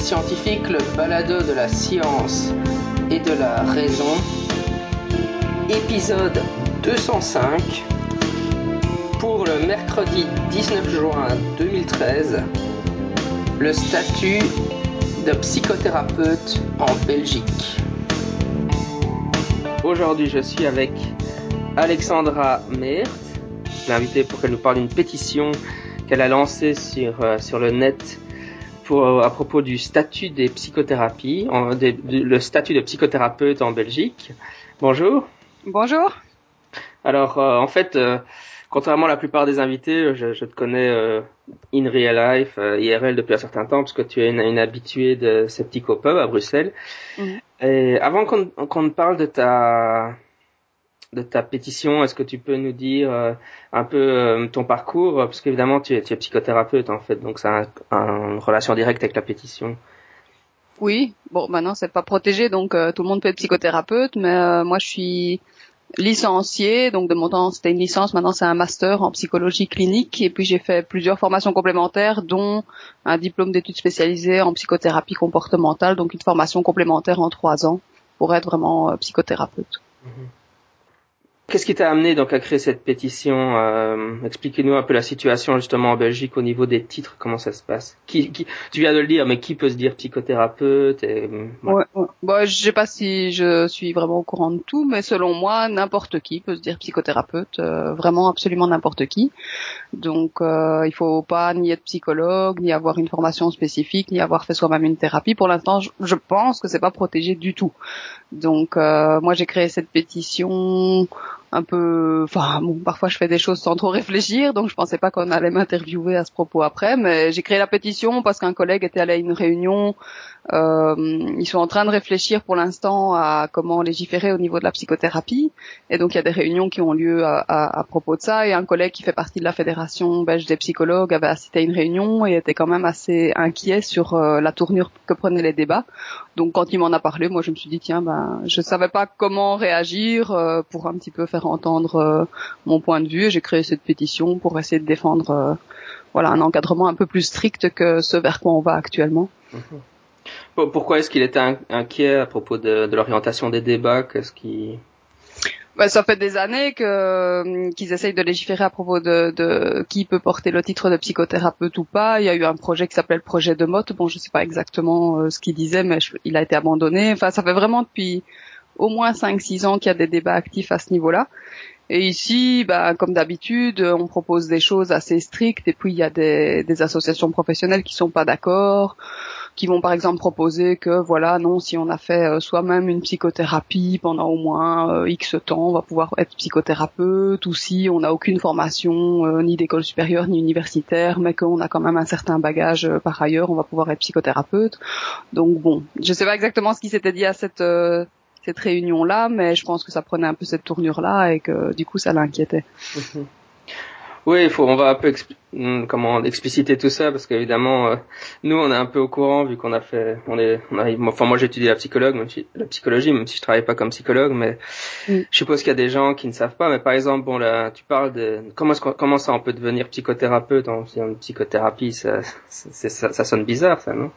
Scientifique, le balado de la science et de la raison. Épisode 205 pour le mercredi 19 juin 2013. Le statut de psychothérapeute en Belgique. Aujourd'hui, je suis avec Alexandra Meert, l'invitée pour qu'elle nous parle d'une pétition qu'elle a lancée sur, euh, sur le net pour, à propos du statut des psychothérapies, en, de, de, le statut de psychothérapeute en Belgique. Bonjour. Bonjour. Alors, euh, en fait, euh, contrairement à la plupart des invités, je, je te connais euh, in real life, IRL depuis un certain temps, parce que tu es une, une habituée de Septico Pub à Bruxelles. Mhm. Et avant qu'on qu'on parle de ta de ta pétition, est-ce que tu peux nous dire euh, un peu euh, ton parcours Parce qu'évidemment, tu es, tu es psychothérapeute en fait, donc ça a un- une relation directe avec la pétition. Oui, bon, maintenant c'est pas protégé, donc euh, tout le monde peut être psychothérapeute, mais euh, moi je suis licenciée, donc de mon temps c'était une licence, maintenant c'est un master en psychologie clinique, et puis j'ai fait plusieurs formations complémentaires, dont un diplôme d'études spécialisées en psychothérapie comportementale, donc une formation complémentaire en trois ans pour être vraiment euh, psychothérapeute. Qu'est-ce qui t'a amené donc à créer cette pétition euh, Expliquez-nous un peu la situation justement en Belgique au niveau des titres, comment ça se passe? Qui, qui, Tu viens de le dire, mais qui peut se dire psychothérapeute et, euh, ouais. Ouais, ouais. Bon, je sais pas si je suis vraiment au courant de tout, mais selon moi, n'importe qui peut se dire psychothérapeute, euh, vraiment absolument n'importe qui. Donc, euh, il faut pas ni être psychologue, ni avoir une formation spécifique, ni avoir fait soi-même une thérapie. Pour l'instant, je, je pense que c'est pas protégé du tout. Donc, euh, moi, j'ai créé cette pétition un peu, enfin, bon, parfois je fais des choses sans trop réfléchir, donc je pensais pas qu'on allait m'interviewer à ce propos après, mais j'ai créé la pétition parce qu'un collègue était allé à une réunion euh, ils sont en train de réfléchir pour l'instant à comment légiférer au niveau de la psychothérapie. Et donc il y a des réunions qui ont lieu à, à, à propos de ça. Et un collègue qui fait partie de la fédération belge des psychologues avait assisté à une réunion et était quand même assez inquiet sur euh, la tournure que prenaient les débats. Donc quand il m'en a parlé, moi je me suis dit tiens ben je savais pas comment réagir euh, pour un petit peu faire entendre euh, mon point de vue. J'ai créé cette pétition pour essayer de défendre euh, voilà un encadrement un peu plus strict que ce vers quoi on va actuellement. Mhm. Pourquoi est-ce qu'il était in- inquiet à propos de, de l'orientation des débats? Qu'est-ce qui Bah, ça fait des années que euh, qu'ils essayent de légiférer à propos de, de qui peut porter le titre de psychothérapeute ou pas. Il y a eu un projet qui s'appelait le projet de Motte. Bon, je sais pas exactement euh, ce qu'il disait, mais je- il a été abandonné. Enfin, ça fait vraiment depuis au moins 5-6 ans qu'il y a des débats actifs à ce niveau-là. Et ici, bah, comme d'habitude, on propose des choses assez strictes et puis il y a des, des associations professionnelles qui sont pas d'accord, qui vont par exemple proposer que voilà, non, si on a fait euh, soi-même une psychothérapie pendant au moins euh, X temps, on va pouvoir être psychothérapeute, ou si on n'a aucune formation, euh, ni d'école supérieure, ni universitaire, mais qu'on a quand même un certain bagage par ailleurs, on va pouvoir être psychothérapeute. Donc bon, je sais pas exactement ce qui s'était dit à cette cette réunion là, mais je pense que ça prenait un peu cette tournure là et que du coup ça l'inquiétait. Mhm. Oui, il faut, on va un peu hum, comment expliciter tout ça parce qu'évidemment, euh, nous, on est un peu au courant vu qu'on a fait, on est, on enfin moi j'ai étudié la psychologue, même si- la psychologie, même si je travaille pas comme psychologue, mais Mm. je suppose qu'il y a des gens qui ne savent pas. Mais par exemple, bon là, tu parles de comment, comment ça on peut devenir psychothérapeute en une psychothérapie, ça, ça, ça sonne bizarre, ça, non?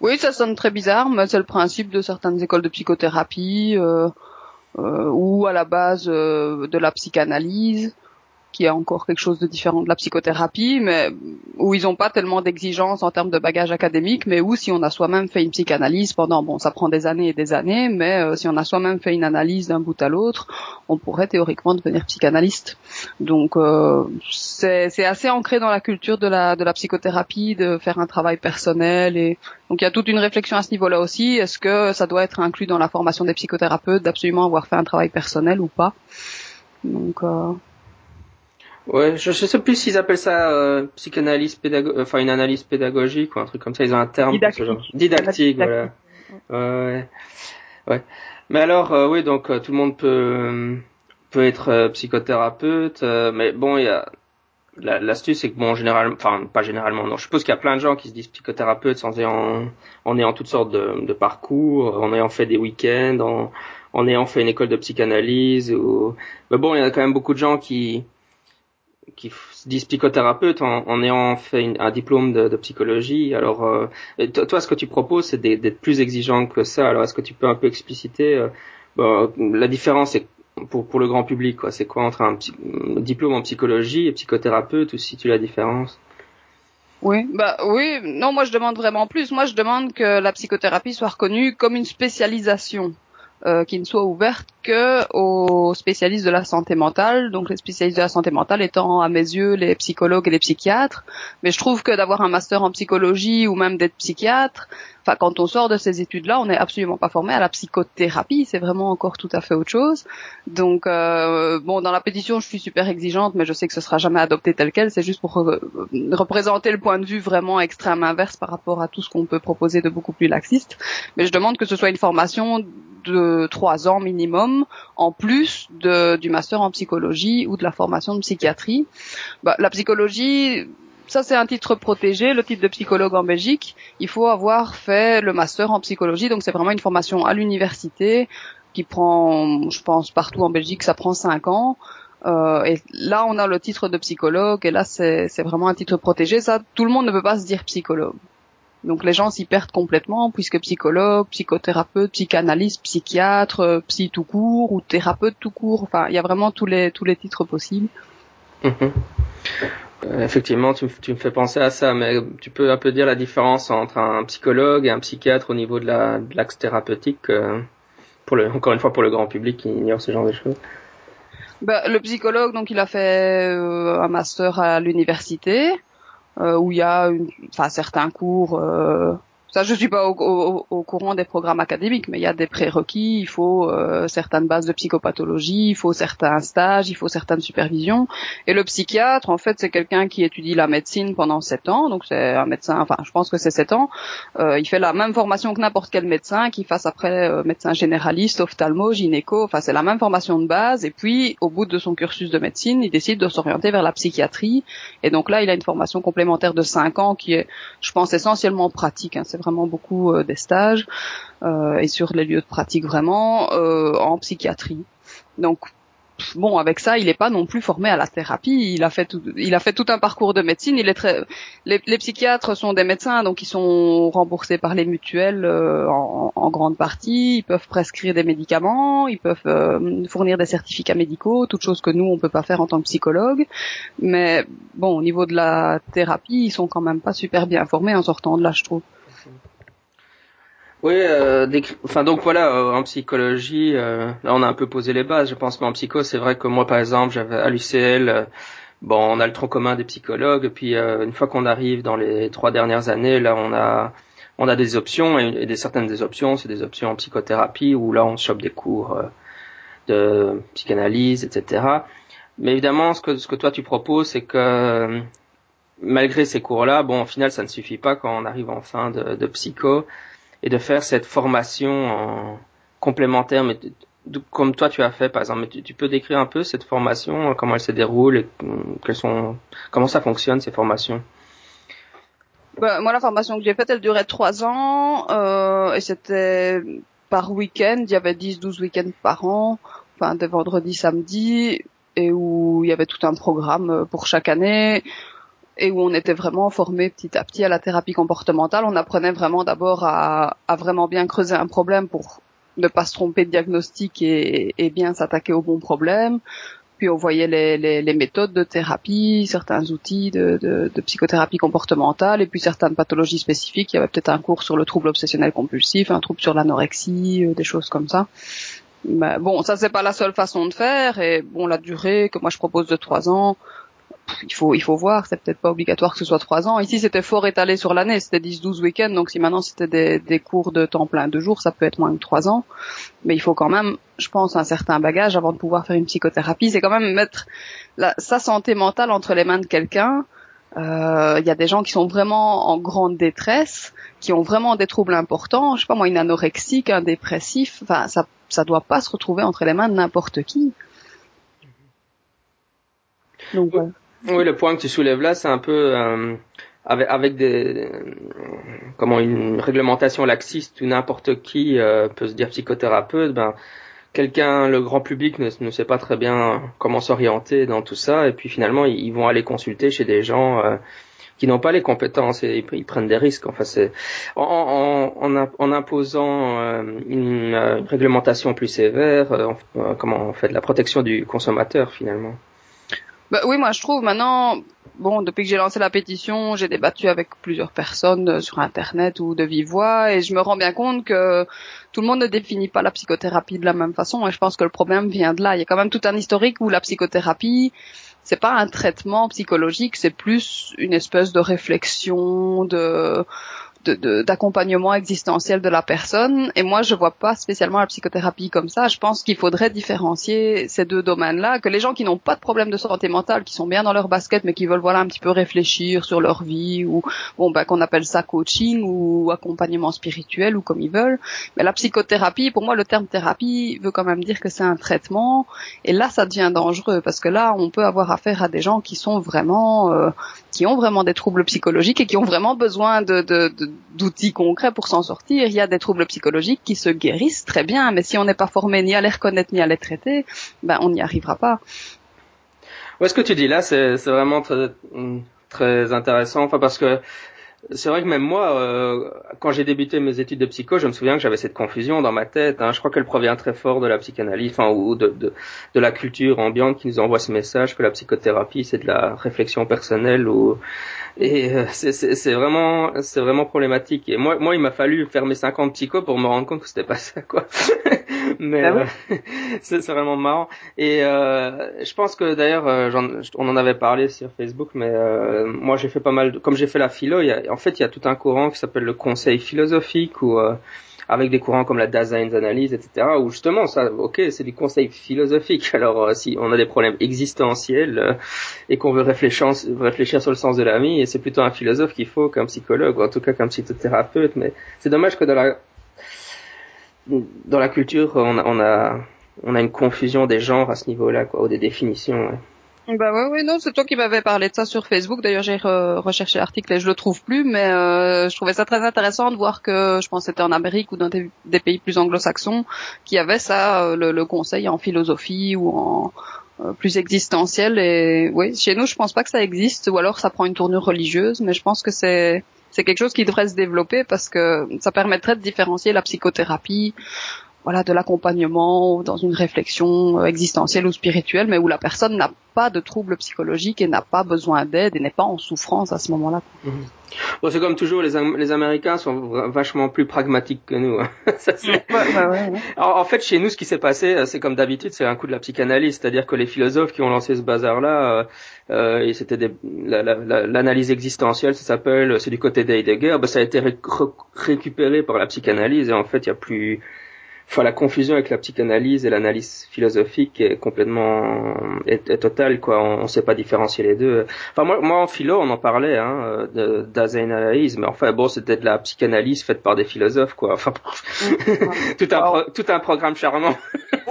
Oui, ça sonne très bizarre, mais c'est le principe de certaines écoles de psychothérapie euh, euh, ou à la base euh, de la psychanalyse, qui est encore quelque chose de différent de la psychothérapie, mais où ils n'ont pas tellement d'exigences en termes de bagage académique, mais où si on a soi-même fait une psychanalyse pendant, bon, ça prend des années et des années, mais euh, si on a soi-même fait une analyse d'un bout à l'autre, on pourrait théoriquement devenir psychanalyste. Donc euh, c'est assez ancré dans la culture de la de la psychothérapie de faire un travail personnel et donc il y a toute une réflexion à ce niveau-là aussi. Est-ce que ça doit être inclus dans la formation des psychothérapeutes d'absolument avoir fait un travail personnel ou pas? Donc euh, Ouais, je, je sais plus s'ils appellent ça euh, psychanalyse pédago, enfin une analyse pédagogique ou un truc comme ça. Ils ont un terme Didactique. pour ce genre. Didactique, voilà. Ouais, ouais. Mais alors, euh, oui, donc euh, tout le monde peut euh, peut être euh, psychothérapeute, euh, mais bon, il y a la- l'astuce, c'est que bon, généralement, enfin pas généralement, non. Je suppose qu'il y a plein de gens qui se disent psychothérapeutes sans ayant, en ayant toutes sortes de, de parcours, en ayant fait des week-ends, en, en ayant fait une école de psychanalyse ou. Mais bon, il y a quand même beaucoup de gens qui qui se disent psychothérapeutes en, ayant fait un diplôme de, psychologie. Alors, euh, toi, ce que tu proposes, c'est d'être plus exigeant que ça. Alors, est-ce que tu peux un peu expliciter euh, la différence pour, pour le grand public, quoi. C'est quoi entre un diplôme en psychologie et psychothérapeute, ou si tu la différence oui, bah oui, non, moi je demande vraiment plus. Moi je demande que la psychothérapie soit reconnue comme une spécialisation. Euh, qui ne soit ouverte que aux spécialistes de la santé mentale. Donc les spécialistes de la santé mentale étant à mes yeux les psychologues et les psychiatres. Mais je trouve que d'avoir un master en psychologie ou même d'être psychiatre, enfin quand on sort de ces études-là, on n'est absolument pas formé à la psychothérapie. C'est vraiment encore tout à fait autre chose. Donc euh, bon, dans la pétition, je suis super exigeante, mais je sais que ce sera jamais adopté tel quel. C'est juste pour représenter le point de vue vraiment extrême inverse par rapport à tout ce qu'on peut proposer de beaucoup plus laxiste. Mais je demande que ce soit une formation de trois ans minimum, en plus de, du master en psychologie ou de la formation de psychiatrie. Bah, la psychologie, ça c'est un titre protégé, le titre de psychologue en Belgique. Il faut avoir fait le master en psychologie, donc c'est vraiment une formation à l'université qui prend, je pense, partout en Belgique, ça prend cinq ans. Euh, et là, on a le titre de psychologue, et là, c'est vraiment un titre protégé. Ça, tout le monde ne peut pas se dire psychologue. Donc les gens s'y perdent complètement puisque psychologue, psychothérapeute, psychanalyste, psychiatre, euh, psy tout court ou thérapeute tout court. Enfin, il y a vraiment tous les tous les titres possibles. Mhm. Euh, effectivement, tu, tu, me fais penser à ça, mais tu peux un peu dire la différence entre un psychologue et un psychiatre au niveau de la de l'axe thérapeutique, euh, pour le, encore une fois pour le grand public qui ignore ce genre de choses. Bah, le psychologue, donc, il a fait un master à l'université. Euh, où il y a enfin certains cours euh, ça, je suis pas au, au, courant des programmes académiques, mais il y a des prérequis. Il faut euh, certaines bases de psychopathologie, il faut certains stages, il faut certaines supervisions. Et le psychiatre, en fait, c'est quelqu'un qui étudie la médecine pendant sept ans. Donc c'est un médecin, enfin, je pense que c'est sept ans. Euh, il fait la même formation que n'importe quel médecin, qui fasse après euh, médecin généraliste, ophtalmo, gynéco. Enfin, c'est la même formation de base. Et puis, au bout de son cursus de médecine, il décide de s'orienter vers la psychiatrie. Et donc là, il a une formation complémentaire de cinq ans qui est, je pense, essentiellement pratique. Hein vraiment beaucoup euh, des stages euh, et sur les lieux de pratique vraiment euh, en psychiatrie. Donc bon, avec ça, il n'est pas non plus formé à la thérapie. Il a fait tout, il a fait tout un parcours de médecine. Il est très, les, psychiatres sont des médecins, donc ils sont remboursés par les mutuelles en, grande partie. Ils peuvent prescrire des médicaments, ils peuvent fournir des certificats médicaux, toutes choses que nous on peut pas faire en tant que psychologue. Mais bon, au niveau de la thérapie, ils sont quand même pas super bien formés en sortant de là, je trouve. Oui, euh, enfin donc voilà, euh, en psychologie, euh, là on a un peu posé les bases. Je pense qu'en psycho, c'est vrai que moi par exemple, j'avais à l'UCL, bon, on a le tronc commun des psychologues, puis une fois qu'on arrive dans les trois dernières années, là on a on a des options et, certaines des options, c'est des options en psychothérapie où là on chope des cours de psychanalyse, etc. Mais évidemment, ce que ce que toi tu proposes, c'est que malgré ces cours-là, bon, au final, ça ne suffit pas quand on arrive en fin de, de psycho et de faire cette formation en complémentaire, mais comme toi tu as fait par exemple. tu, peux décrire un peu cette formation, comment elle se déroule, et, quelles sont, comment ça fonctionne ces formations? Bah, Moi la formation que j'ai faite, elle durait trois ans euh, et c'était par week-end. Il y avait 10-12 week-ends par an, enfin de vendredi, samedi, et où il y avait tout un programme pour chaque année et où on était vraiment formé petit à petit à la thérapie comportementale. On apprenait vraiment d'abord à, à, vraiment bien creuser un problème pour ne pas se tromper de diagnostic et, et bien s'attaquer au bon problème. Puis on voyait les, les, les, méthodes de thérapie, certains outils de, de, de, psychothérapie comportementale et puis certaines pathologies spécifiques. Il y avait peut-être un cours sur le trouble obsessionnel compulsif, un trouble sur l'anorexie, euh, des choses comme ça. Mais bon, ça c'est pas la seule façon de faire et bon la durée que moi je propose de trois ans, il faut il faut voir, c'est peut-être pas obligatoire que ce soit trois ans. Ici c'était fort étalé sur l'année, c'était 10-12 week-ends, donc si maintenant c'était des, des cours de temps plein de jours, ça peut être moins que trois ans. Mais il faut quand même, je pense, un certain bagage avant de pouvoir faire une psychothérapie. C'est quand même mettre la, sa santé mentale entre les mains de quelqu'un. Euh, il y a des gens qui sont vraiment en grande détresse, qui ont vraiment des troubles importants. Je sais pas moi, une anorexique, un dépressif. Enfin, ça ça doit pas se retrouver entre les mains de n'importe qui. Donc, ouais. Oui, le point que tu soulèves là, c'est un peu euh, avec, avec des comment une réglementation laxiste où n'importe qui euh, peut se dire psychothérapeute. Ben quelqu'un, le grand public ne, ne, sait pas très bien comment s'orienter dans tout ça, et puis finalement ils, vont aller consulter chez des gens euh, qui n'ont pas les compétences et ils, prennent des risques. Enfin, c'est en, en, en, imposant euh, une, une, réglementation plus sévère, comment on fait de la protection du consommateur finalement. Bah oui, moi je trouve maintenant, bon, depuis que j'ai lancé la pétition, j'ai débattu avec plusieurs personnes euh, sur Internet ou de vive voix, et je me rends bien compte que tout le monde ne définit pas la psychothérapie de la même façon, et je pense que le problème vient de là. Il y a quand même tout un historique où la psychothérapie, c'est pas un traitement psychologique, c'est plus une espèce de réflexion, de d'accompagnement existentiel de la personne. Et moi, je vois pas spécialement la psychothérapie comme ça. Je pense qu'il faudrait différencier ces deux domaines-là, que les gens qui n'ont pas de problème de santé mentale, qui sont bien dans leur basket, mais qui veulent voilà un petit peu réfléchir sur leur vie ou bon ben qu'on appelle ça coaching ou accompagnement spirituel ou comme ils veulent. Mais la psychothérapie, pour moi, le terme thérapie veut quand même dire que c'est un traitement. Et là, ça devient dangereux parce que là, on peut avoir affaire à des gens qui sont vraiment, euh, qui ont vraiment des troubles psychologiques et qui ont vraiment besoin de, de, de d'outils concrets pour s'en sortir. Il y a des troubles psychologiques qui se guérissent très bien, mais si on n'est pas formé ni à les reconnaître ni à les traiter, ben on n'y arrivera pas. Ouais, ce que tu dis là, c'est vraiment très, très intéressant, enfin parce que c'est vrai que même moi, euh, quand j'ai débuté mes études de psycho, je me souviens que j'avais cette confusion dans ma tête. Hein. Je crois qu'elle provient très fort de la psychanalyse, enfin, ou de, de, de, la culture ambiante qui nous envoie ce message que la psychothérapie c'est de la réflexion personnelle ou et euh, c'est vraiment c'est vraiment problématique. Et moi, moi, il m'a fallu faire mes 50 psychos pour me rendre compte que c'était pas ça, quoi. Mais ah euh, c'est vraiment marrant. Et euh, je pense que d'ailleurs, euh, on en avait parlé sur Facebook, mais moi, j'ai fait pas mal. De, comme j'ai fait la philo, il y a, en fait, il y a tout un courant qui s'appelle le conseil philosophique ou avec des courants comme la Daseinsanalyse, etc., où justement, ça, ok, c'est du conseil philosophique. Alors, euh, si on a des problèmes existentiels euh, et qu'on veut réfléchir, réfléchir sur le sens de la vie, et c'est plutôt un philosophe qu'il faut qu'un psychologue, ou en tout cas qu'un psychothérapeute, mais c'est dommage que dans la dans la culture, on a, on a, une confusion des genres à ce niveau-là, quoi, ou des définitions. Ouais. Bah ouais, ouais, non, c'est toi qui m'avais parlé de ça sur Facebook. D'ailleurs, j'ai recherché l'article et je le trouve plus, mais euh, je trouvais ça très intéressant de voir que, je pense, c'était en Amérique ou dans des, pays plus anglo-saxons, qui avait ça, euh, le, conseil en philosophie ou en euh, plus existentiel. Et oui, chez nous, je pense pas que ça existe, ou alors ça prend une tournure religieuse, mais je pense que c'est c'est quelque chose qui devrait se développer parce que ça permettrait de différencier la psychothérapie voilà de l'accompagnement dans une réflexion euh, existentielle ou spirituelle, mais où la personne n'a pas de troubles psychologiques et n'a pas besoin d'aide et n'est pas en souffrance à ce moment-là. Mhm. Bon, c'est comme toujours, les, les, Américains sont vachement plus pragmatiques que nous. Hein. Ça, en fait, chez nous, ce qui s'est passé, euh, c'est comme d'habitude, c'est un coup de la psychanalyse, c'est-à-dire que les philosophes qui ont lancé ce bazar-là, euh, et c'était l'analyse existentielle, ça s'appelle, c'est du côté d'Heidegger, bah, ça a été récupéré par la psychanalyse, et en fait, il y a plus enfin la confusion avec la psychanalyse et l'analyse philosophique est complètement est, totale quoi. On, ne sait pas différencier les deux. Enfin moi, moi en philo on en parlait hein mais enfin bon c'était de la psychanalyse faite par des philosophes quoi. Enfin tout un tout un programme charmant.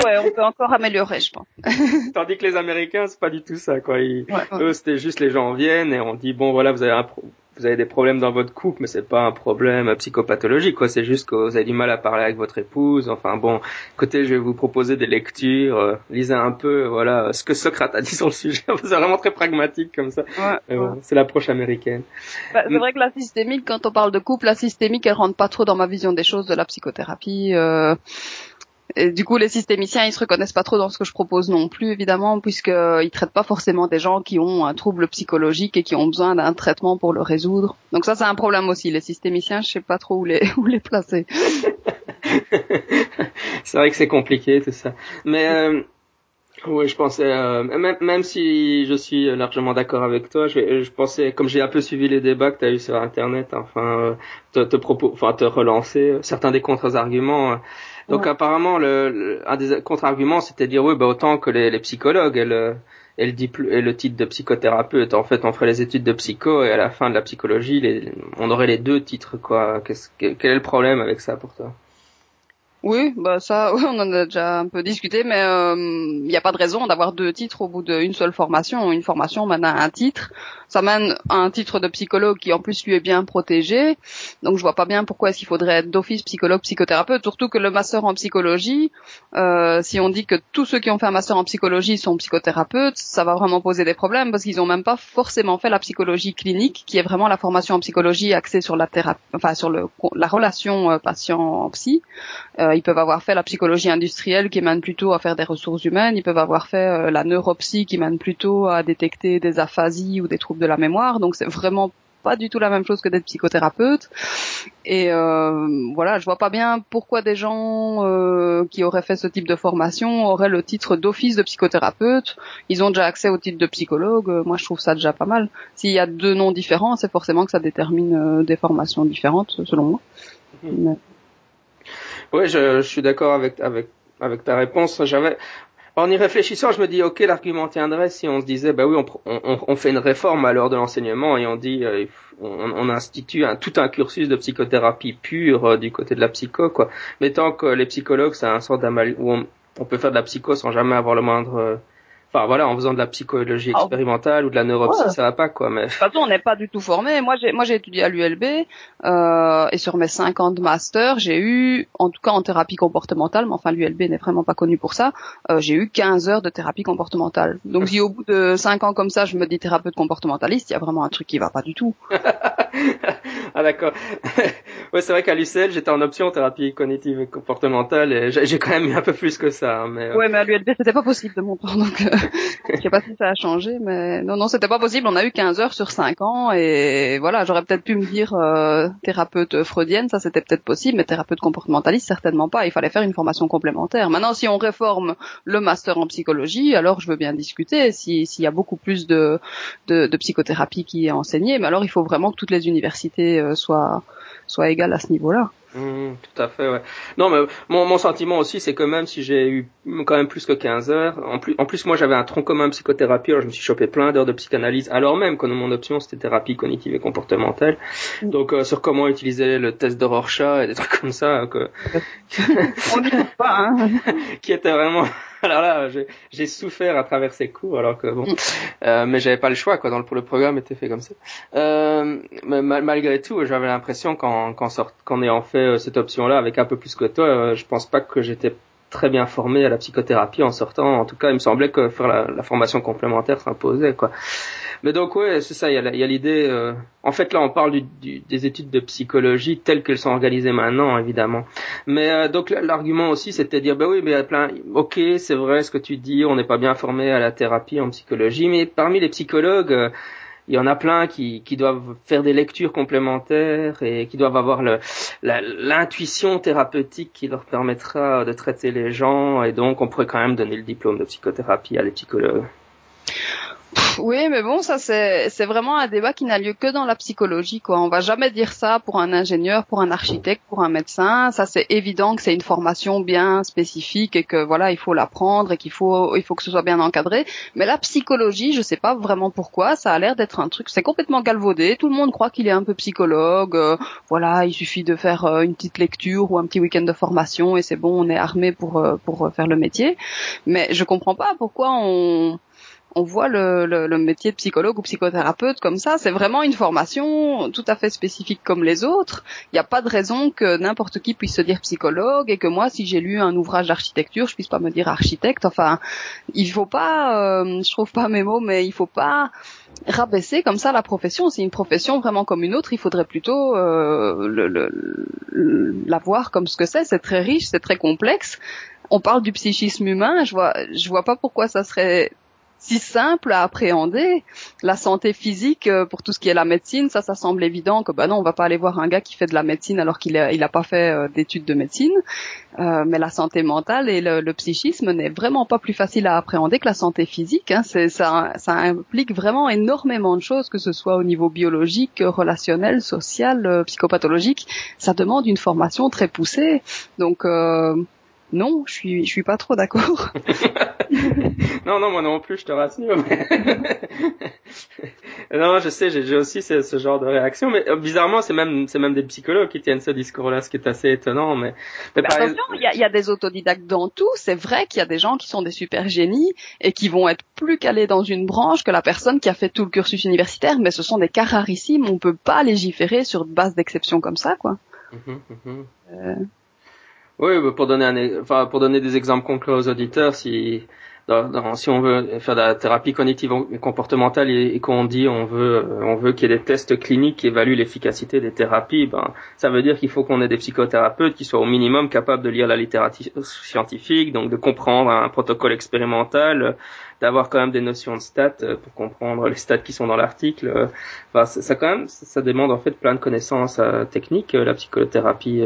Ouais on peut encore améliorer je pense. Tandis que les américains c'est pas du tout ça quoi. Eux c'était juste les gens viennent et on dit bon voilà vous avez un vous avez des problèmes dans votre couple, mais c'est pas un problème psychopathologique, quoi. C'est juste que vous avez du mal à parler avec votre épouse. Enfin bon, écoutez, je vais vous proposer des lectures, euh, lisez un peu, voilà, ce que Socrate a dit sur le sujet. c'est vraiment très pragmatique comme ça. Ouais, c'est l'approche américaine. Bah, c'est vrai que la systémique, quand on parle de couple, la systémique, elle rentre pas trop dans ma vision des choses de la psychothérapie. Euh du coup, les systémiciens, ils se reconnaissent pas trop dans ce que je propose non plus, évidemment, puisqu'ils traitent pas forcément des gens qui ont un trouble psychologique et qui ont besoin d'un traitement pour le résoudre. Donc ça, c'est un problème aussi. Les systémiciens, je sais pas trop où les, où les placer. c'est vrai que c'est compliqué tout ça. Mais euh, oui, je pensais, euh, même, même si je suis largement d'accord avec toi, je, je pensais, comme j'ai un peu suivi les débats que tu as eu sur Internet, enfin, euh, te, te, propos, enfin, te relancer certains des contre-arguments. Donc apparemment, le, un des contre-arguments, c'était de dire oui, bah autant que les, les psychologues, elles, et le, et le titre de psychothérapeute. En fait, on ferait les études de psycho et à la fin de la psychologie, les, on aurait les deux titres, quoi. Qu'est-ce, quel est le problème avec ça pour toi? Oui, bah ça, on en a déjà un peu discuté, mais il euh, n'y a pas de raison d'avoir deux titres au bout d'une seule formation. Une formation maintenant un titre. Ça mène à un titre de psychologue qui en plus lui est bien protégé. Donc je vois pas bien pourquoi est-ce qu'il faudrait être d'office psychologue, psychothérapeute, surtout que le master en psychologie, euh, si on dit que tous ceux qui ont fait un master en psychologie sont psychothérapeutes, ça va vraiment poser des problèmes parce qu'ils ont même pas forcément fait la psychologie clinique, qui est vraiment la formation en psychologie axée sur la thérapie, enfin sur le, la relation euh, patient-psy. Euh, ils peuvent avoir fait la psychologie industrielle qui mène plutôt à faire des ressources humaines. Ils peuvent avoir fait euh, la neuropsy qui mène plutôt à détecter des aphasies ou des troubles de la mémoire. Donc c'est vraiment pas du tout la même chose que d'être psychothérapeute. Et euh, voilà, je vois pas bien pourquoi des gens euh, qui auraient fait ce type de formation auraient le titre d'office de psychothérapeute. Ils ont déjà accès au titre de psychologue. Moi, je trouve ça déjà pas mal. S'il y a deux noms différents, c'est forcément que ça détermine euh, des formations différentes, selon moi. Mmh. Oui, je, je, suis d'accord avec avec avec ta réponse. J'avais en y réfléchissant, je me dis, ok, l'argument tiendrait si on se disait, bah oui, on, on, fait une réforme à l'heure de l'enseignement et on dit, euh, on, on, institue un, tout un cursus de psychothérapie pure euh, du côté de la psycho, quoi. Mais tant que les psychologues, c'est un sort d'amal où on, on, peut faire de la psycho sans jamais avoir le moindre euh, Enfin voilà, en faisant de la psychologie ah. expérimentale ou de la neuropsie, ça va pas quoi. Mais de toute façon, on n'est pas du tout formé. Moi, j'ai moi j'ai étudié à l'ULB euh, et sur mes cinq ans de master, j'ai eu, en tout cas en thérapie comportementale, mais enfin l'ULB n'est vraiment pas connu pour ça. Euh, j'ai eu 15 heures de thérapie comportementale. Donc si au bout de cinq ans comme ça, je me dis thérapeute comportementaliste, il y a vraiment un truc qui va pas du tout. ah d'accord. ouais, c'est vrai qu'à l'UCL, j'étais en option thérapie cognitive et comportementale et j'ai quand même eu un peu plus que ça. Hein, mais euh. ouais, mais à l'ULB, c'était pas possible de mon temps, donc. Euh, je sais pas si ça a changé, mais non, non, c'était pas possible. On a eu 15 heures sur 5 ans et voilà, j'aurais peut-être pu me dire euh, thérapeute freudienne, ça c'était peut-être possible, mais thérapeute comportementaliste certainement pas. Il fallait faire une formation complémentaire. Maintenant, si on réforme le master en psychologie, alors je veux bien discuter. S'il y a beaucoup plus de, de, de, psychothérapie qui est enseignée, mais alors il faut vraiment que toutes les universités euh, soient soient égales à ce niveau-là. Mmh, tout à fait, ouais. Non, mais mon, mon sentiment aussi, c'est que même si j'ai eu quand même plus que 15 heures, en plus, en plus moi j'avais un tronc commun psychothérapie, alors je me suis chopé plein d'heures de psychanalyse, alors même que mon option c'était thérapie cognitive et comportementale. Mmh. Donc euh, sur comment utiliser le test de Rorschach et des trucs comme ça, que... On pas, hein. qui était vraiment alors là, j'ai souffert à travers ces cours, alors que bon, euh, mais j'avais pas le choix, quoi. Dans le, le programme était fait comme ça. Euh, mais malgré tout, j'avais l'impression qu'en qu'en ayant fait euh, cette option-là avec un peu plus que toi, euh, je pense pas que j'étais très bien formé à la psychothérapie en sortant. En tout cas, il me semblait que faire la, la formation complémentaire s'imposait, quoi. Mais donc ouais, c'est ça. Il y a l'idée. Euh... En fait, là, on parle du, du, des études de psychologie telles qu'elles sont organisées maintenant, évidemment. Mais euh, donc l'argument aussi, c'était de dire, bah oui, mais plein. Ok, c'est vrai ce que tu dis. On n'est pas bien formé à la thérapie en psychologie, mais parmi les psychologues. Euh, il y en a plein qui, qui, doivent faire des lectures complémentaires et qui doivent avoir l'intuition thérapeutique qui leur permettra de traiter les gens et donc on pourrait quand même donner le diplôme de psychothérapie à les psychologues. Oui, mais bon, ça c'est vraiment un débat qui n'a lieu que dans la psychologie, quoi. On va jamais dire ça pour un ingénieur, pour un architecte, pour un médecin. Ça c'est évident que c'est une formation bien spécifique et que voilà, il faut l'apprendre et qu'il faut il faut que ce soit bien encadré. Mais la psychologie, je sais pas vraiment pourquoi, ça a l'air d'être un truc, c'est complètement galvaudé. Tout le monde croit qu'il est un peu psychologue. Euh, voilà, il suffit de faire euh, une petite lecture ou un petit week-end de formation et c'est bon, on est armé pour euh, pour faire le métier. Mais je comprends pas pourquoi on on voit le, le, métier de psychologue ou psychothérapeute comme ça. C'est vraiment une formation tout à fait spécifique comme les autres. Il n'y a pas de raison que n'importe qui puisse se dire psychologue et que moi, si j'ai lu un ouvrage d'architecture, je puisse pas me dire architecte. Enfin, il faut pas, euh, je trouve pas mes mots, mais il faut pas rabaisser comme ça la profession. C'est une profession vraiment comme une autre. Il faudrait plutôt euh, le, la voir comme ce que c'est. C'est très riche, c'est très complexe. On parle du psychisme humain. Je vois, je vois pas pourquoi ça serait si simple à appréhender. La santé physique, euh, pour tout ce qui est la médecine, ça, ça semble évident que bah non, on va pas aller voir un gars qui fait de la médecine alors qu'il a, il a pas fait euh, d'études de médecine. Euh, mais la santé mentale et le, psychisme n'est vraiment pas plus facile à appréhender que la santé physique. Hein. C'est, ça, ça implique vraiment énormément de choses, que ce soit au niveau biologique, relationnel, social, psychopathologique. Ça demande une formation très poussée. Donc non, je suis, je suis pas trop d'accord. non, non, moi non plus, je te rassure. non, je sais, j'ai aussi ce, ce, genre de réaction, mais euh, bizarrement, c'est même, c'est même des psychologues qui tiennent ce discours-là, ce qui est assez étonnant. Mais, mais attention, il y a, y a, des autodidactes dans tout. C'est vrai qu'il y a des gens qui sont des super génies et qui vont être plus calés dans une branche que la personne qui a fait tout le cursus universitaire, mais ce sont des cas rarissimes. On peut pas légiférer sur base d'exception comme ça, quoi. Mhm, mhm. Euh... Oui, pour donner un, enfin, pour donner des exemples concrets aux auditeurs, si si on veut faire de la thérapie cognitive et comportementale et, qu'on dit on veut euh, on veut qu'il y ait des tests cliniques qui évaluent l'efficacité des thérapies, ben ça veut dire qu'il faut qu'on ait des psychothérapeutes qui soient au minimum capables de lire la littérature scientifique, donc de comprendre un protocole expérimental, d'avoir quand même des notions de stats euh, pour comprendre les stats qui sont dans l'article. Enfin, ça quand même, ça demande en fait plein de connaissances euh, techniques. La psychothérapie,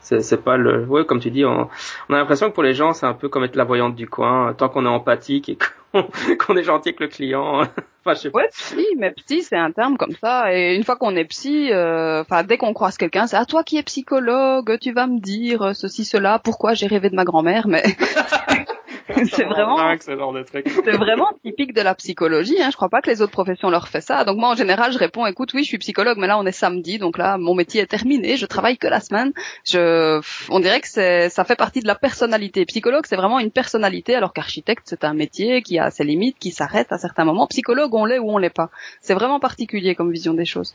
c'est pas le, ouais, comme tu dis, on, on a l'impression que pour les gens, c'est un peu comme être la voyante du coin. Tant qu'on est empathique et qu'on est gentil avec le client. enfin, je sais pas. Ouais, psy, mais psy, c'est un terme comme ça. Et une fois qu'on est psy, enfin, dès qu'on croise quelqu'un, c'est à toi qui es psychologue, tu vas me dire ceci, cela, pourquoi j'ai rêvé de ma grand-mère, mais c'est vraiment, c'est vraiment typique de la psychologie. Hein. Je crois pas que les autres professions leur fait ça. Donc moi, en général, je réponds, écoute, oui, je suis psychologue, mais là, on est samedi, donc là, mon métier est terminé. Je travaille que la semaine. Je, on dirait que c'est, ça fait partie de la personnalité. Psychologue, c'est vraiment une personnalité, alors qu'architecte, c'est un métier qui a ses limites, qui s'arrête à certains moments. Psychologue, on l'est ou on l'est pas. C'est vraiment particulier comme vision des choses.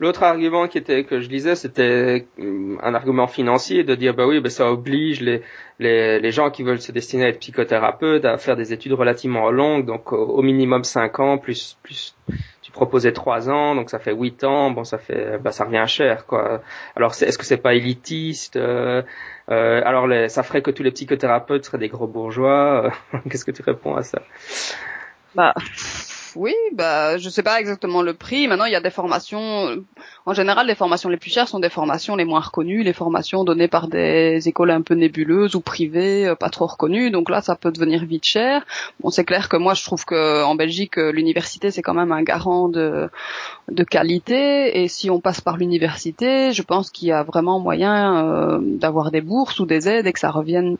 L'autre argument qui était que je lisais, c'était euh, un argument financier de dire bah oui, bah ça oblige les, les, les gens qui veulent se destiner à être psychothérapeutes à faire des études relativement longues, donc au, minimum 5 ans plus plus tu proposais 3 ans, donc ça fait 8 ans, bon ça fait bah ça revient cher quoi. Alors est-ce que c'est pas élitiste euh, euh, alors les, ça ferait que tous les psychothérapeutes seraient des gros bourgeois. Qu'est-ce que tu réponds à ça? Bah oui, bah je sais pas exactement le prix. Maintenant, il y a des formations. En général, les formations les plus chères sont des formations les moins reconnues, les formations données par des écoles un peu nébuleuses ou privées, euh, pas trop reconnues. Donc là, ça peut devenir vite cher. Bon, c'est clair que moi, je trouve que en Belgique, euh, l'université c'est quand même un garant de de qualité. Et si on passe par l'université, je pense qu'il y a vraiment moyen euh, d'avoir des bourses ou des aides et que ça revienne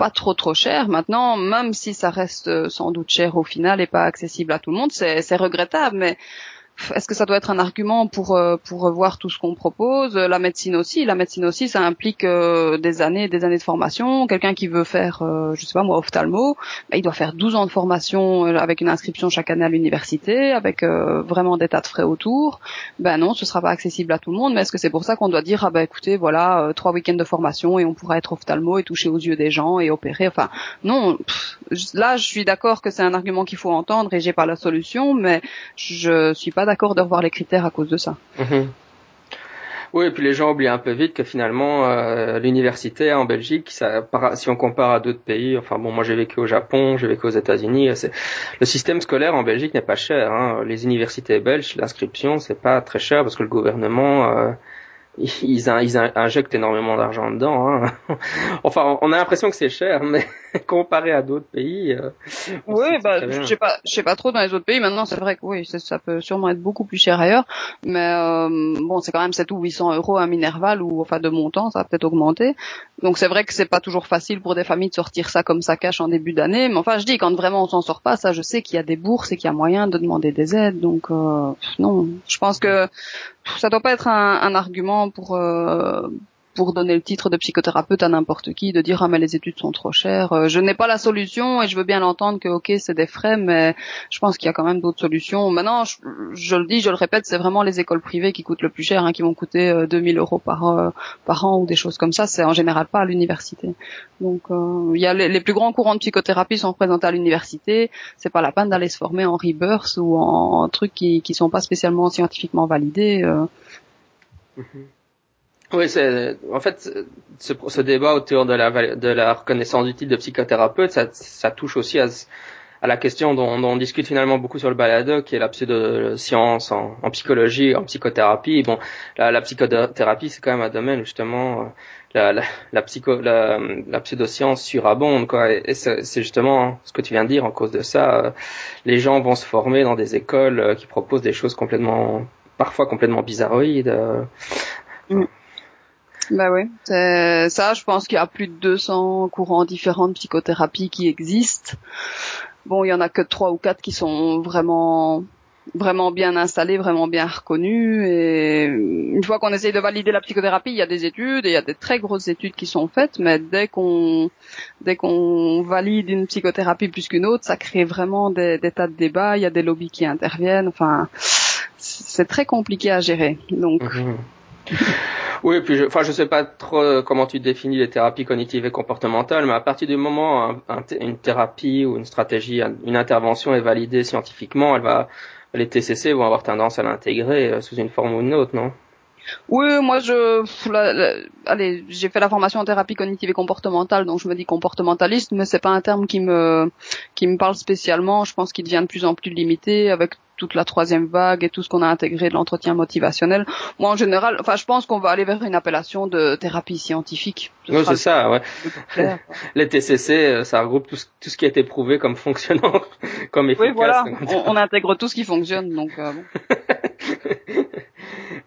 pas trop trop cher. Maintenant, même si ça reste euh, sans doute cher au final et pas accessible à tout le monde, c'est regrettable. Mais est-ce que ça doit être un argument pour euh, pour revoir tout ce qu'on propose? La médecine aussi, la médecine aussi, ça implique euh, des années, des années de formation. Quelqu'un qui veut faire, euh, je sais pas moi, ophtalmo, bah, il doit faire 12 ans de formation avec une inscription chaque année à l'université, avec vraiment des tas de frais autour. Ben non, ce sera pas accessible à tout le monde. Mais est-ce que c'est pour ça qu'on doit dire ah ben écoutez, voilà, trois week-ends de formation et on pourra être ophtalmo et toucher aux yeux des gens et opérer? Enfin non, là je suis d'accord que c'est un argument qu'il faut entendre et j'ai pas la solution, mais je suis pas d'accord de revoir les critères à cause de ça. Mhm. Oui, et puis les gens oublient un peu vite que finalement euh, l'université en Belgique, si on compare à d'autres pays, enfin bon, moi j'ai vécu au Japon, j'ai vécu aux États-Unis, le système scolaire en Belgique n'est pas cher. Hein. Les universités belges, l'inscription c'est pas très cher parce que le gouvernement euh, ils, ils injectent énormément d'argent dedans. Hein. enfin, on a l'impression que c'est cher, mais comparé à d'autres pays. Euh, oui, bah, je sais pas, je sais pas trop dans les autres pays. Maintenant, c'est vrai que oui, ça peut sûrement être beaucoup plus cher ailleurs, mais euh, bon, c'est quand même 7 ou 800 euros à Minerval ou enfin de montant, ça va peut-être augmenter. Donc c'est vrai que c'est pas toujours facile pour des familles de sortir ça comme ça cache en début d'année, mais enfin, je dis quand vraiment on s'en sort pas, ça, je sais qu'il y a des bourses et qu'il y a moyen de demander des aides. Donc euh, non, je pense que ça doit pas être un, un argument pour euh, pour donner le titre de psychothérapeute à n'importe qui, de dire ah mais les études sont trop chères. Euh, je n'ai pas la solution et je veux bien l'entendre que ok c'est des frais, mais je pense qu'il y a quand même d'autres solutions. Maintenant, je, le dis, je le répète, c'est vraiment les écoles privées qui coûtent le plus cher, hein, qui vont coûter 2000 euh, euros par euh, par an ou des choses comme ça. C'est en général pas à l'université. Donc il y a les, plus grands courants de psychothérapie sont présentés à l'université. C'est pas la peine d'aller se former en rebirth ou en, trucs qui qui sont pas spécialement scientifiquement validés. Mm-hmm. Oui, c'est en fait ce, ce, débat autour de la, de la reconnaissance du titre de psychothérapeute, ça, ça touche aussi à, à la question dont, dont, on discute finalement beaucoup sur le balado, qui est la pseudo-science en, en, psychologie, en psychothérapie. Bon, la, la psychothérapie, c'est quand même un domaine justement euh, la, la, la, psycho, la, la pseudoscience surabonde, quoi. Et, c'est justement ce que tu viens de dire. En cause de ça, euh, les gens vont se former dans des écoles euh, qui proposent des choses complètement, parfois complètement bizarroïdes. Mm. Bah oui, ça. Je pense qu'il y a plus de 200 courants différents de psychothérapie qui existent. Bon, il y en a que trois ou quatre qui sont vraiment vraiment bien installés, vraiment bien reconnus. Et une fois qu'on essaye de valider la psychothérapie, il y a des études, et il y a des très grosses études qui sont faites, mais dès qu'on dès qu'on valide une psychothérapie plus qu'une autre, ça crée vraiment des, des tas de débats. Il y a des lobbies qui interviennent. Enfin, c'est très compliqué à gérer. Donc. Mhm. Oui, puis je, enfin, je sais pas trop comment tu définis les thérapies cognitives et comportementales, mais à partir du moment où une thérapie ou une stratégie, une intervention est validée scientifiquement, elle va, les TCC vont avoir tendance à l'intégrer euh, sous une forme ou une autre, non? Oui, moi je, allez, j'ai fait la formation en thérapie cognitive et comportementale, donc je me dis comportementaliste, mais c'est pas un terme qui me, qui me parle spécialement. Je pense qu'il devient de plus en plus limité avec toute la troisième vague et tout ce qu'on a intégré de l'entretien motivationnel. Moi, en général, enfin, je pense qu'on va aller vers une appellation de thérapie scientifique. oui, c'est ça, ouais. Les TCC, euh, ça regroupe tout ce, tout ce qui a été prouvé comme fonctionnant, comme efficace. Oui, voilà. On, intègre tout ce qui fonctionne, donc. Euh, bon.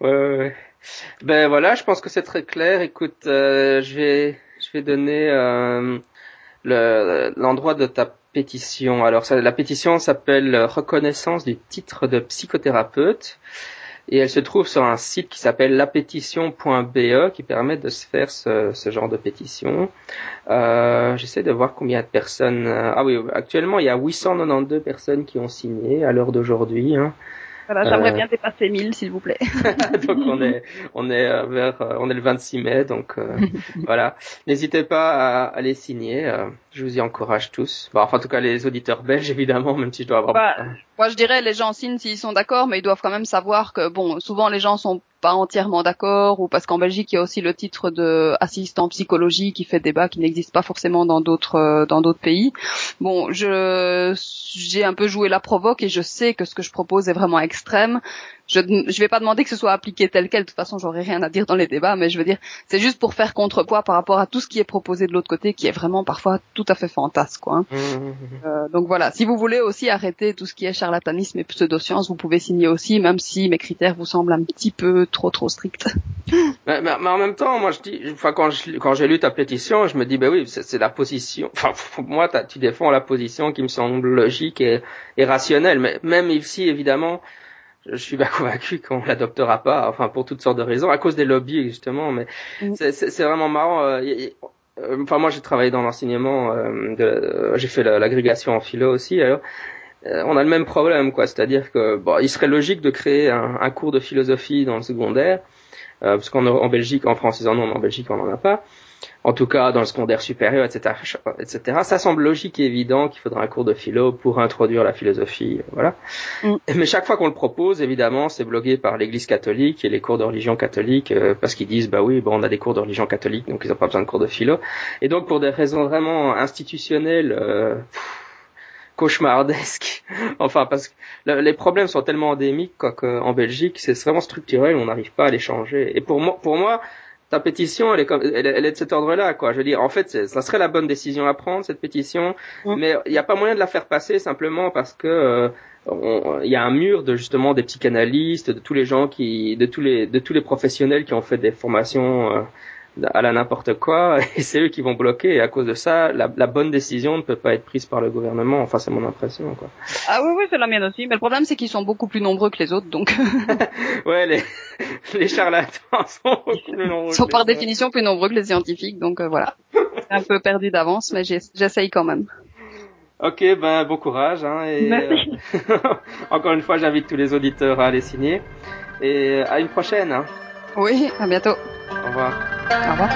ouais, ouais, ouais. Ben voilà, je pense que c'est très clair. Écoute, euh, je vais, je vais donner euh, l'endroit de ta pétition. Alors la pétition s'appelle Reconnaissance du titre de psychothérapeute et elle se trouve sur un site qui s'appelle lapétition.be qui permet de se faire ce, ce genre de pétition. Euh, J'essaie de voir combien de personnes. Euh, ah oui, actuellement il y a 892 personnes qui ont signé à l'heure d'aujourd'hui. Hein. Voilà, j'aimerais euh. bien dépasser 1000 s'il vous plaît. donc on est on est euh, vers euh, on est le 26 mai donc voilà. N'hésitez pas à, les signer, je vous y encourage tous. Bon, enfin en tout cas les auditeurs belges évidemment même si je dois avoir bah, moi je dirais les gens signent s'ils sont d'accord mais ils doivent quand même savoir que bon souvent les gens sont pas entièrement d'accord ou parce qu'en Belgique il y a aussi le titre de assistant psychologie qui fait débat qui n'existe pas forcément dans d'autres euh, dans d'autres pays. Bon, je j'ai un peu joué la provoque et je sais que ce que je propose est vraiment extrême je je vais pas demander que ce soit appliqué tel quel de toute façon j'aurais rien à dire dans les débats mais je veux dire c'est juste pour faire contrepoids par rapport à tout ce qui est proposé de l'autre côté qui est vraiment parfois tout à fait fantasque quoi hein. mmh, mmh, mmh. Euh, donc voilà si vous voulez aussi arrêter tout ce qui est charlatanisme et pseudosciences vous pouvez signer aussi même si mes critères vous semblent un petit peu trop trop stricts mais, mais, en même temps moi je dis enfin quand je, quand j'ai lu ta pétition je me dis ben oui c'est la position enfin pour moi tu défends la position qui me semble logique et, et rationnelle mais même ici évidemment je suis pas convaincu qu'on l'adoptera pas, enfin pour toutes sortes de raisons, à cause des lobbies justement. Mais mm. c'est vraiment marrant. Euh, euh, enfin moi j'ai travaillé dans l'enseignement, euh, j'ai fait l'agrégation en philo aussi. Alors on a le même problème quoi, c'est-à-dire que bon, il serait logique de créer un, un cours de philosophie dans le secondaire, parce qu'en en Belgique, en France ils en ont, en Belgique on en a pas en tout cas dans le secondaire supérieur, etc., etc. Ça semble logique et évident qu'il faudra un cours de philo pour introduire la philosophie, voilà. Mm. Mais chaque fois qu'on le propose, évidemment, c'est bloqué par l'Église catholique et les cours de religion catholique euh, parce qu'ils disent bah oui, bon, on a des cours de religion catholique, donc ils n'ont pas besoin de cours de philo. Et donc pour des raisons vraiment institutionnelles. Euh, cauchemardesques. enfin, parce que les problèmes sont tellement endémiques qu'en Belgique, c'est vraiment structurel, on n'arrive pas à les changer. Et pour moi, pour moi, ta pétition, elle est, comme, elle, est de cet ordre-là, quoi. Je veux dire, en fait, ça serait la bonne décision à prendre cette pétition, mais il n'y a pas moyen de la faire passer simplement parce que euh, il y a un mur de justement des psychanalystes, de tous les gens qui, de tous les, de tous les professionnels qui ont fait des formations. Euh, à la n'importe quoi et c'est eux qui vont bloquer et à cause de ça la, la, bonne décision ne peut pas être prise par le gouvernement enfin c'est mon impression quoi ah oui oui c'est la mienne aussi mais le problème c'est qu'ils sont beaucoup plus nombreux que les autres donc ouais les les charlatans sont beaucoup plus nombreux sont par définition plus nombreux que les scientifiques donc euh, voilà un peu perdu d'avance mais j'essaye quand même Ok, ben bon courage. Hein, et, Merci. Euh, encore une fois, j'invite tous les auditeurs à aller signer. Et à une prochaine. Hein. Oui, à bientôt. Au revoir. Au revoir.